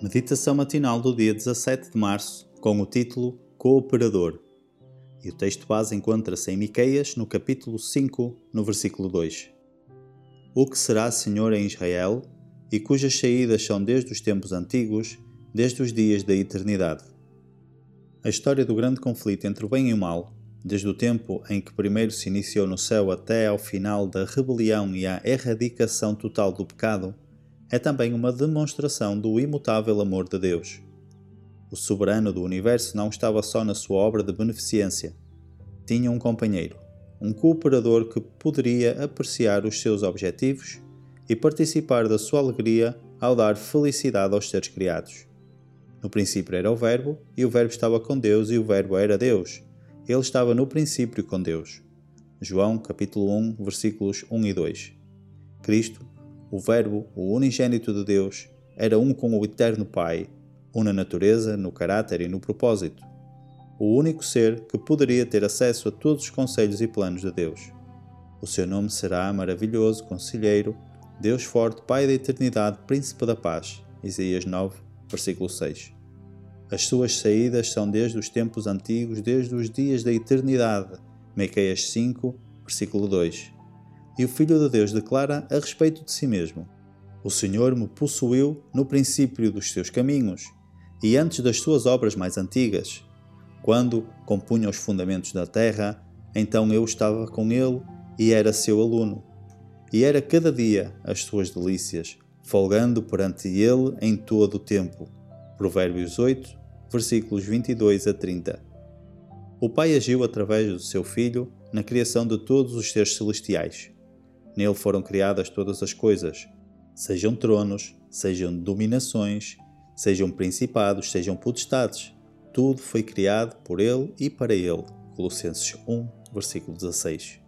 Meditação matinal do dia 17 de março, com o título Cooperador. E o texto base encontra-se em Miqueias, no capítulo 5, no versículo 2. O que será Senhor em Israel, e cujas saídas são desde os tempos antigos, desde os dias da eternidade. A história do grande conflito entre o bem e o mal, desde o tempo em que primeiro se iniciou no céu até ao final da rebelião e a erradicação total do pecado, é também uma demonstração do imutável amor de Deus. O soberano do universo não estava só na sua obra de beneficência. Tinha um companheiro, um cooperador que poderia apreciar os seus objetivos e participar da sua alegria ao dar felicidade aos seres criados. No princípio era o Verbo, e o Verbo estava com Deus, e o Verbo era Deus. Ele estava no princípio com Deus. João capítulo 1, versículos 1 e 2. Cristo o Verbo, o unigênito de Deus, era um com o eterno Pai, um na natureza, no caráter e no propósito. O único ser que poderia ter acesso a todos os conselhos e planos de Deus. O seu nome será maravilhoso, conselheiro, Deus forte, Pai da eternidade, príncipe da paz. Isaías 9, versículo 6. As suas saídas são desde os tempos antigos, desde os dias da eternidade. Miqueias 5, versículo 2. E o Filho de Deus declara a respeito de si mesmo: O Senhor me possuiu no princípio dos seus caminhos e antes das suas obras mais antigas. Quando compunha os fundamentos da terra, então eu estava com ele e era seu aluno. E era cada dia as suas delícias, folgando perante ele em todo o tempo. Provérbios 8, versículos 22 a 30. O Pai agiu através do seu Filho na criação de todos os seres celestiais. Nele foram criadas todas as coisas, sejam tronos, sejam dominações, sejam principados, sejam potestades. Tudo foi criado por ele e para ele. Colossenses 1, versículo 16.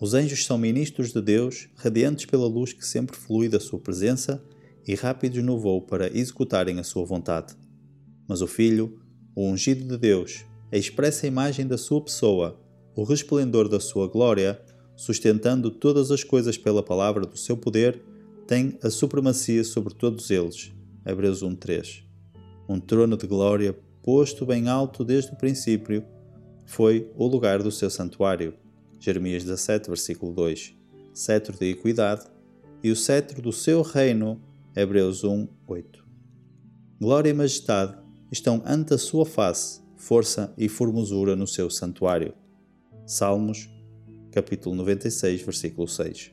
Os anjos são ministros de Deus, radiantes pela luz que sempre flui da sua presença e rápidos no voo para executarem a sua vontade. Mas o Filho, o ungido de Deus, a expressa imagem da sua pessoa, o resplendor da sua glória, sustentando todas as coisas pela palavra do seu poder, tem a supremacia sobre todos eles. Hebreus 1:3. Um trono de glória posto bem alto desde o princípio foi o lugar do seu santuário. Jeremias 17, versículo 2. Cetro de equidade e o cetro do seu reino. Hebreus 1, 8. Glória e majestade estão ante a sua face, força e formosura no seu santuário. Salmos capítulo 96, versículo 6.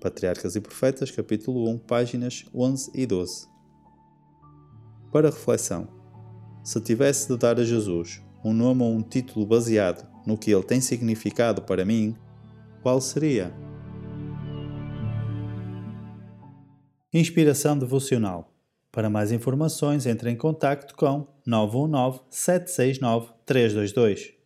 Patriarcas e Profetas, capítulo 1, páginas 11 e 12. Para reflexão: se tivesse de dar a Jesus um nome ou um título baseado no que ele tem significado para mim, qual seria? Inspiração devocional. Para mais informações, entre em contato com 919 769 322.